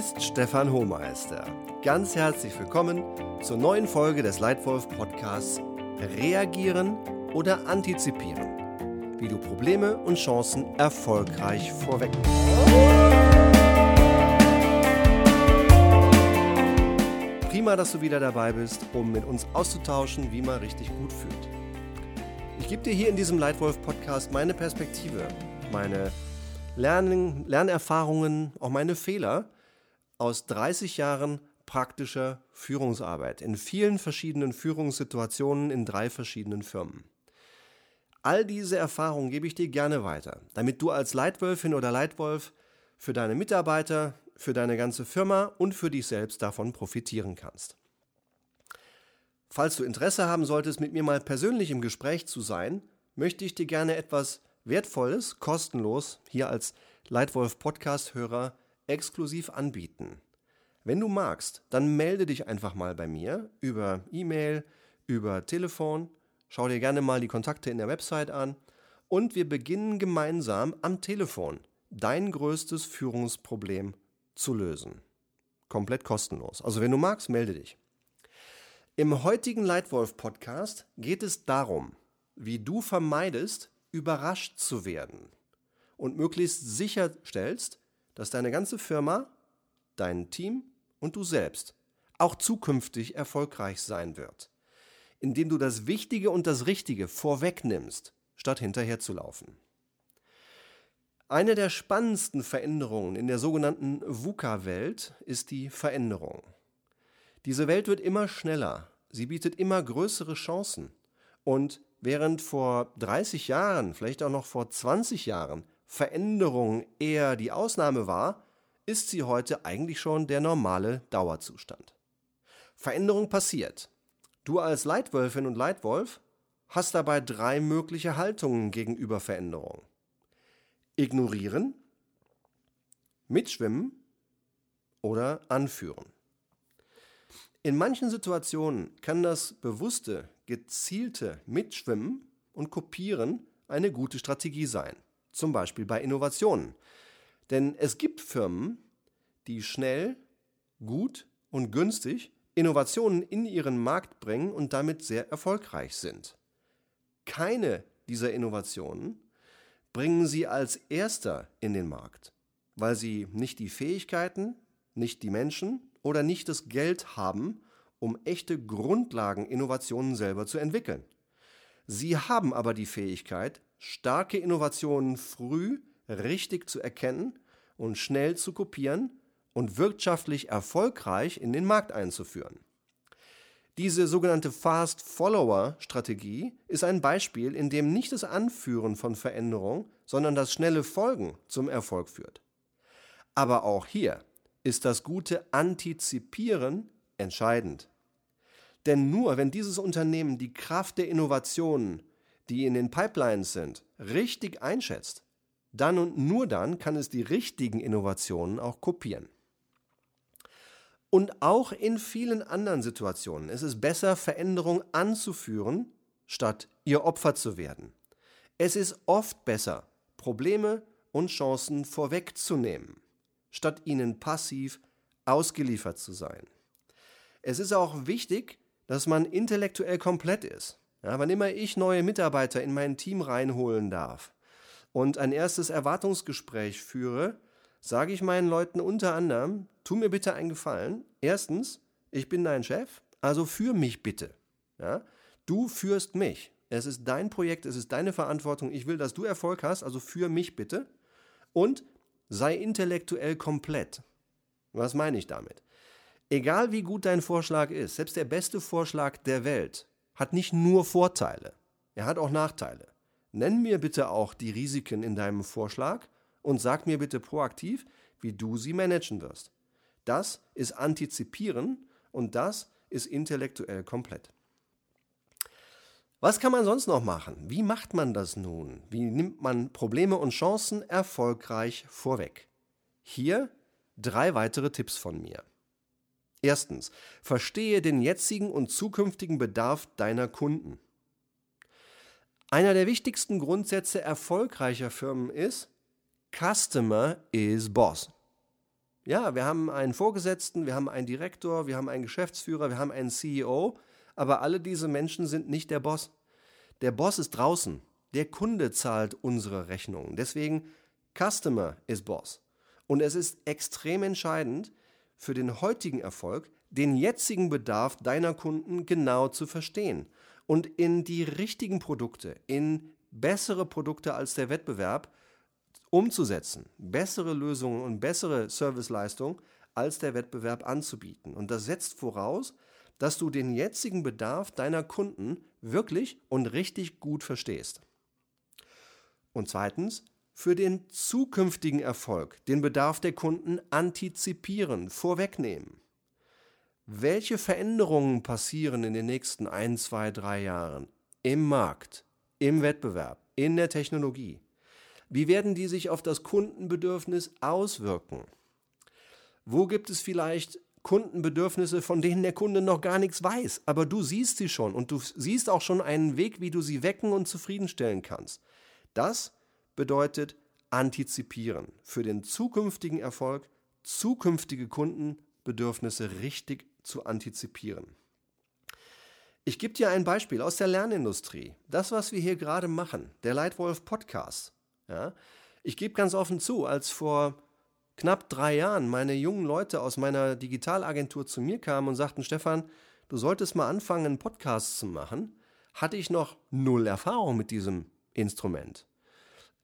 ist Stefan Hohmeister. Ganz herzlich willkommen zur neuen Folge des Leitwolf Podcasts Reagieren oder Antizipieren. Wie du Probleme und Chancen erfolgreich vorweg. Prima, dass du wieder dabei bist, um mit uns auszutauschen, wie man richtig gut fühlt. Ich gebe dir hier in diesem Leitwolf Podcast meine Perspektive, meine Lernen, Lernerfahrungen, auch meine Fehler aus 30 Jahren praktischer Führungsarbeit in vielen verschiedenen Führungssituationen in drei verschiedenen Firmen. All diese Erfahrungen gebe ich dir gerne weiter, damit du als Leitwölfin oder Leitwolf für deine Mitarbeiter, für deine ganze Firma und für dich selbst davon profitieren kannst. Falls du Interesse haben solltest, mit mir mal persönlich im Gespräch zu sein, möchte ich dir gerne etwas Wertvolles, kostenlos, hier als Leitwolf Podcast-Hörer exklusiv anbieten. Wenn du magst, dann melde dich einfach mal bei mir über E-Mail, über Telefon. Schau dir gerne mal die Kontakte in der Website an und wir beginnen gemeinsam am Telefon dein größtes Führungsproblem zu lösen. Komplett kostenlos. Also wenn du magst, melde dich. Im heutigen Leitwolf Podcast geht es darum, wie du vermeidest, überrascht zu werden und möglichst sicherstellst, dass deine ganze Firma, dein Team und du selbst auch zukünftig erfolgreich sein wird, indem du das Wichtige und das Richtige vorwegnimmst, statt hinterher zu laufen. Eine der spannendsten Veränderungen in der sogenannten VUCA-Welt ist die Veränderung. Diese Welt wird immer schneller, sie bietet immer größere Chancen und während vor 30 Jahren, vielleicht auch noch vor 20 Jahren, Veränderung eher die Ausnahme war, ist sie heute eigentlich schon der normale Dauerzustand. Veränderung passiert. Du als Leitwölfin und Leitwolf hast dabei drei mögliche Haltungen gegenüber Veränderung. Ignorieren, mitschwimmen oder anführen. In manchen Situationen kann das bewusste, gezielte Mitschwimmen und Kopieren eine gute Strategie sein, zum Beispiel bei Innovationen. Denn es gibt Firmen, die schnell, gut und günstig Innovationen in ihren Markt bringen und damit sehr erfolgreich sind. Keine dieser Innovationen bringen sie als erster in den Markt, weil sie nicht die Fähigkeiten, nicht die Menschen oder nicht das Geld haben, um echte Grundlageninnovationen selber zu entwickeln. Sie haben aber die Fähigkeit, starke Innovationen früh richtig zu erkennen und schnell zu kopieren und wirtschaftlich erfolgreich in den Markt einzuführen. Diese sogenannte Fast Follower Strategie ist ein Beispiel, in dem nicht das Anführen von Veränderung, sondern das schnelle Folgen zum Erfolg führt. Aber auch hier ist das gute Antizipieren entscheidend. Denn nur wenn dieses Unternehmen die Kraft der Innovationen, die in den Pipelines sind, richtig einschätzt, dann und nur dann kann es die richtigen Innovationen auch kopieren. Und auch in vielen anderen Situationen ist es besser, Veränderung anzuführen, statt ihr Opfer zu werden. Es ist oft besser, Probleme und Chancen vorwegzunehmen statt ihnen passiv ausgeliefert zu sein. Es ist auch wichtig, dass man intellektuell komplett ist. Ja, wann immer ich neue Mitarbeiter in mein Team reinholen darf und ein erstes Erwartungsgespräch führe, sage ich meinen Leuten unter anderem, tu mir bitte einen Gefallen. Erstens, ich bin dein Chef, also führ mich bitte. Ja? Du führst mich. Es ist dein Projekt, es ist deine Verantwortung. Ich will, dass du Erfolg hast, also führ mich bitte. Und sei intellektuell komplett. Was meine ich damit? Egal wie gut dein Vorschlag ist, selbst der beste Vorschlag der Welt hat nicht nur Vorteile, er hat auch Nachteile. Nenn mir bitte auch die Risiken in deinem Vorschlag und sag mir bitte proaktiv, wie du sie managen wirst. Das ist Antizipieren und das ist intellektuell komplett. Was kann man sonst noch machen? Wie macht man das nun? Wie nimmt man Probleme und Chancen erfolgreich vorweg? Hier drei weitere Tipps von mir. Erstens, verstehe den jetzigen und zukünftigen Bedarf deiner Kunden. Einer der wichtigsten Grundsätze erfolgreicher Firmen ist, Customer is Boss. Ja, wir haben einen Vorgesetzten, wir haben einen Direktor, wir haben einen Geschäftsführer, wir haben einen CEO, aber alle diese Menschen sind nicht der Boss. Der Boss ist draußen. Der Kunde zahlt unsere Rechnungen. Deswegen Customer is Boss. Und es ist extrem entscheidend für den heutigen Erfolg, den jetzigen Bedarf deiner Kunden genau zu verstehen und in die richtigen Produkte, in bessere Produkte als der Wettbewerb umzusetzen, bessere Lösungen und bessere Serviceleistung als der Wettbewerb anzubieten. Und das setzt voraus, dass du den jetzigen Bedarf deiner Kunden wirklich und richtig gut verstehst. Und zweitens, für den zukünftigen Erfolg den Bedarf der Kunden antizipieren, vorwegnehmen. Welche Veränderungen passieren in den nächsten ein, zwei, drei Jahren im Markt, im Wettbewerb, in der Technologie? Wie werden die sich auf das Kundenbedürfnis auswirken? Wo gibt es vielleicht Kundenbedürfnisse, von denen der Kunde noch gar nichts weiß, aber du siehst sie schon und du siehst auch schon einen Weg, wie du sie wecken und zufriedenstellen kannst. Das bedeutet antizipieren für den zukünftigen Erfolg, zukünftige Kundenbedürfnisse richtig zu antizipieren. Ich gebe dir ein Beispiel aus der Lernindustrie. Das, was wir hier gerade machen, der Leitwolf Podcast. Ja? Ich gebe ganz offen zu, als vor knapp drei Jahren meine jungen Leute aus meiner Digitalagentur zu mir kamen und sagten, Stefan, du solltest mal anfangen, einen Podcast zu machen, hatte ich noch null Erfahrung mit diesem Instrument.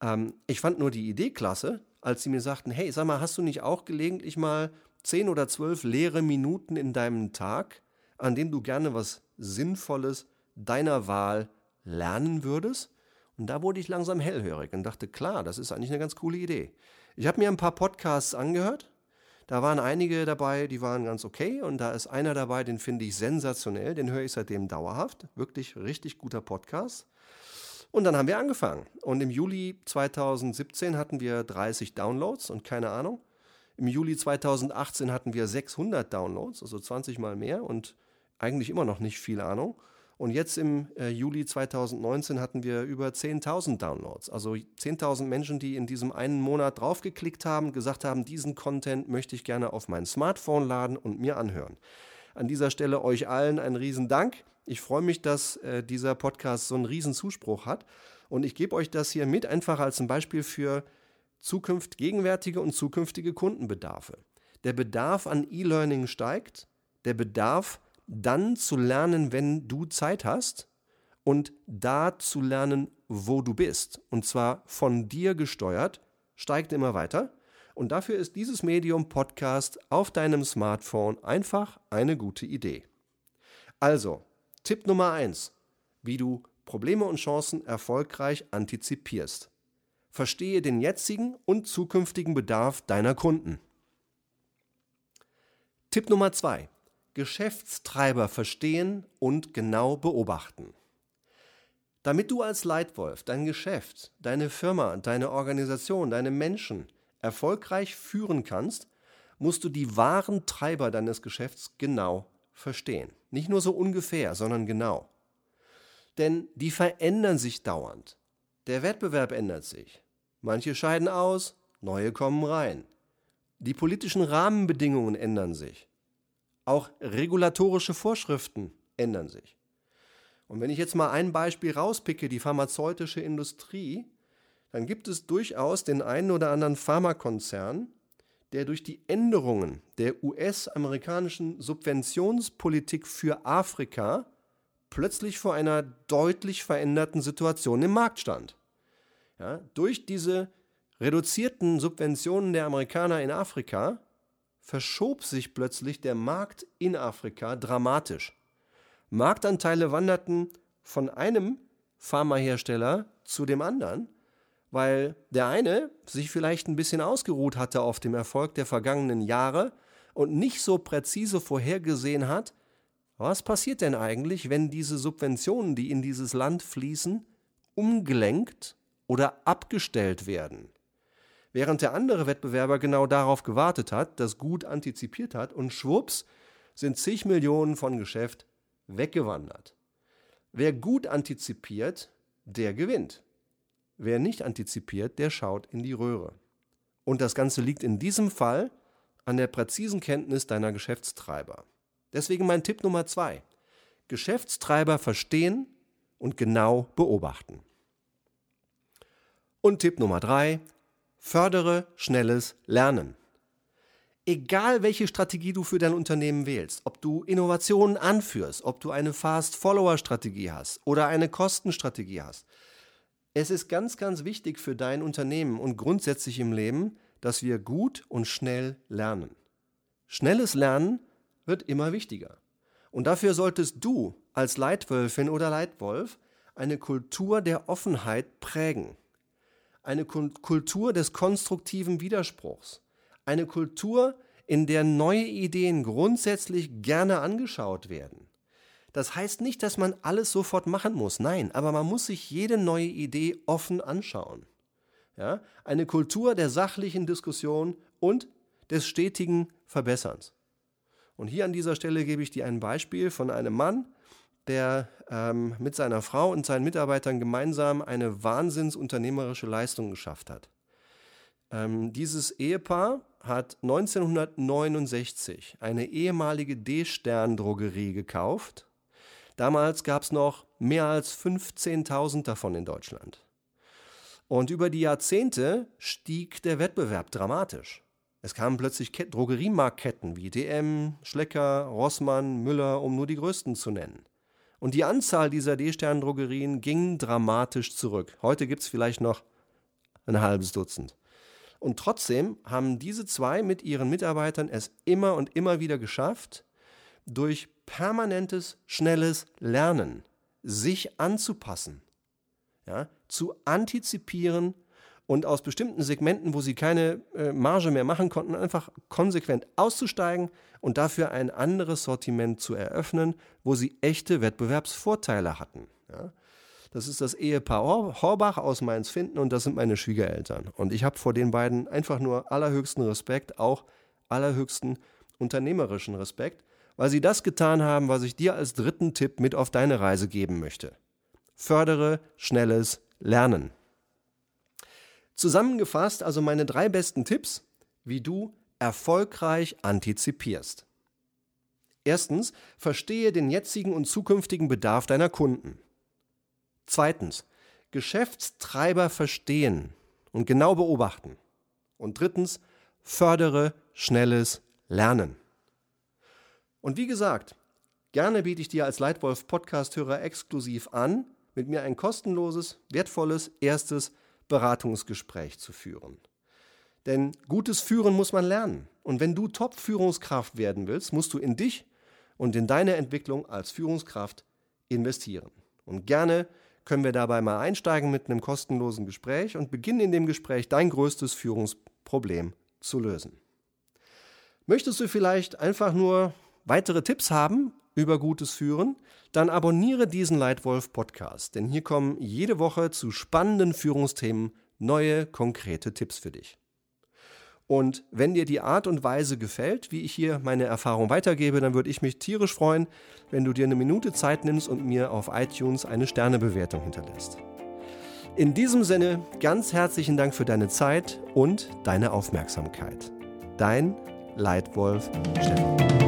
Ähm, ich fand nur die Idee klasse, als sie mir sagten, hey, sag mal, hast du nicht auch gelegentlich mal zehn oder zwölf leere Minuten in deinem Tag, an denen du gerne was Sinnvolles deiner Wahl lernen würdest? Und da wurde ich langsam hellhörig und dachte, klar, das ist eigentlich eine ganz coole Idee. Ich habe mir ein paar Podcasts angehört. Da waren einige dabei, die waren ganz okay. Und da ist einer dabei, den finde ich sensationell. Den höre ich seitdem dauerhaft. Wirklich richtig guter Podcast. Und dann haben wir angefangen. Und im Juli 2017 hatten wir 30 Downloads und keine Ahnung. Im Juli 2018 hatten wir 600 Downloads, also 20 mal mehr und eigentlich immer noch nicht viel Ahnung. Und jetzt im äh, Juli 2019 hatten wir über 10.000 Downloads. Also 10.000 Menschen, die in diesem einen Monat draufgeklickt haben, gesagt haben, diesen Content möchte ich gerne auf mein Smartphone laden und mir anhören. An dieser Stelle euch allen einen riesen Dank. Ich freue mich, dass äh, dieser Podcast so einen riesen Zuspruch hat. Und ich gebe euch das hier mit, einfach als ein Beispiel für Zukunft, gegenwärtige und zukünftige Kundenbedarfe. Der Bedarf an E-Learning steigt, der Bedarf dann zu lernen, wenn du Zeit hast und da zu lernen, wo du bist. Und zwar von dir gesteuert, steigt immer weiter. Und dafür ist dieses Medium Podcast auf deinem Smartphone einfach eine gute Idee. Also, Tipp Nummer 1, wie du Probleme und Chancen erfolgreich antizipierst. Verstehe den jetzigen und zukünftigen Bedarf deiner Kunden. Tipp Nummer 2. Geschäftstreiber verstehen und genau beobachten. Damit du als Leitwolf dein Geschäft, deine Firma, deine Organisation, deine Menschen erfolgreich führen kannst, musst du die wahren Treiber deines Geschäfts genau verstehen. Nicht nur so ungefähr, sondern genau. Denn die verändern sich dauernd. Der Wettbewerb ändert sich. Manche scheiden aus, neue kommen rein. Die politischen Rahmenbedingungen ändern sich. Auch regulatorische Vorschriften ändern sich. Und wenn ich jetzt mal ein Beispiel rauspicke, die pharmazeutische Industrie, dann gibt es durchaus den einen oder anderen Pharmakonzern, der durch die Änderungen der US-amerikanischen Subventionspolitik für Afrika plötzlich vor einer deutlich veränderten Situation im Markt stand. Ja, durch diese reduzierten Subventionen der Amerikaner in Afrika verschob sich plötzlich der Markt in Afrika dramatisch. Marktanteile wanderten von einem Pharmahersteller zu dem anderen, weil der eine sich vielleicht ein bisschen ausgeruht hatte auf dem Erfolg der vergangenen Jahre und nicht so präzise vorhergesehen hat, was passiert denn eigentlich, wenn diese Subventionen, die in dieses Land fließen, umgelenkt oder abgestellt werden während der andere Wettbewerber genau darauf gewartet hat, das gut antizipiert hat und schwupps sind zig Millionen von Geschäft weggewandert. Wer gut antizipiert, der gewinnt. Wer nicht antizipiert, der schaut in die Röhre. Und das Ganze liegt in diesem Fall an der präzisen Kenntnis deiner Geschäftstreiber. Deswegen mein Tipp Nummer zwei. Geschäftstreiber verstehen und genau beobachten. Und Tipp Nummer drei. Fördere schnelles Lernen. Egal welche Strategie du für dein Unternehmen wählst, ob du Innovationen anführst, ob du eine Fast-Follower-Strategie hast oder eine Kostenstrategie hast, es ist ganz, ganz wichtig für dein Unternehmen und grundsätzlich im Leben, dass wir gut und schnell lernen. Schnelles Lernen wird immer wichtiger. Und dafür solltest du als Leitwölfin oder Leitwolf eine Kultur der Offenheit prägen. Eine Kultur des konstruktiven Widerspruchs. Eine Kultur, in der neue Ideen grundsätzlich gerne angeschaut werden. Das heißt nicht, dass man alles sofort machen muss. Nein, aber man muss sich jede neue Idee offen anschauen. Ja? Eine Kultur der sachlichen Diskussion und des stetigen Verbesserns. Und hier an dieser Stelle gebe ich dir ein Beispiel von einem Mann, der ähm, mit seiner Frau und seinen Mitarbeitern gemeinsam eine wahnsinnsunternehmerische Leistung geschafft hat. Ähm, dieses Ehepaar hat 1969 eine ehemalige D-Stern-Drogerie gekauft. Damals gab es noch mehr als 15.000 davon in Deutschland. Und über die Jahrzehnte stieg der Wettbewerb dramatisch. Es kamen plötzlich Drogeriemarktketten wie DM, Schlecker, Rossmann, Müller, um nur die größten zu nennen. Und die Anzahl dieser D-Stern-Drogerien ging dramatisch zurück. Heute gibt es vielleicht noch ein halbes Dutzend. Und trotzdem haben diese zwei mit ihren Mitarbeitern es immer und immer wieder geschafft, durch permanentes, schnelles Lernen sich anzupassen, ja, zu antizipieren und aus bestimmten Segmenten, wo sie keine äh, Marge mehr machen konnten, einfach konsequent auszusteigen und dafür ein anderes Sortiment zu eröffnen, wo sie echte Wettbewerbsvorteile hatten. Ja. Das ist das Ehepaar Horbach aus Mainz-Finden und das sind meine Schwiegereltern. Und ich habe vor den beiden einfach nur allerhöchsten Respekt, auch allerhöchsten unternehmerischen Respekt, weil sie das getan haben, was ich dir als dritten Tipp mit auf deine Reise geben möchte. Fördere schnelles Lernen. Zusammengefasst also meine drei besten Tipps, wie du erfolgreich antizipierst. Erstens, verstehe den jetzigen und zukünftigen Bedarf deiner Kunden. Zweitens, Geschäftstreiber verstehen und genau beobachten. Und drittens, fördere schnelles Lernen. Und wie gesagt, gerne biete ich dir als Leitwolf Podcast-Hörer exklusiv an, mit mir ein kostenloses, wertvolles erstes Beratungsgespräch zu führen. Denn gutes Führen muss man lernen. Und wenn du Top-Führungskraft werden willst, musst du in dich und in deine Entwicklung als Führungskraft investieren. Und gerne können wir dabei mal einsteigen mit einem kostenlosen Gespräch und beginnen in dem Gespräch dein größtes Führungsproblem zu lösen. Möchtest du vielleicht einfach nur weitere Tipps haben über gutes Führen, dann abonniere diesen Leitwolf Podcast, denn hier kommen jede Woche zu spannenden Führungsthemen neue, konkrete Tipps für dich. Und wenn dir die Art und Weise gefällt, wie ich hier meine Erfahrung weitergebe, dann würde ich mich tierisch freuen, wenn du dir eine Minute Zeit nimmst und mir auf iTunes eine Sternebewertung hinterlässt. In diesem Sinne ganz herzlichen Dank für deine Zeit und deine Aufmerksamkeit. Dein Leitwolf Stefan.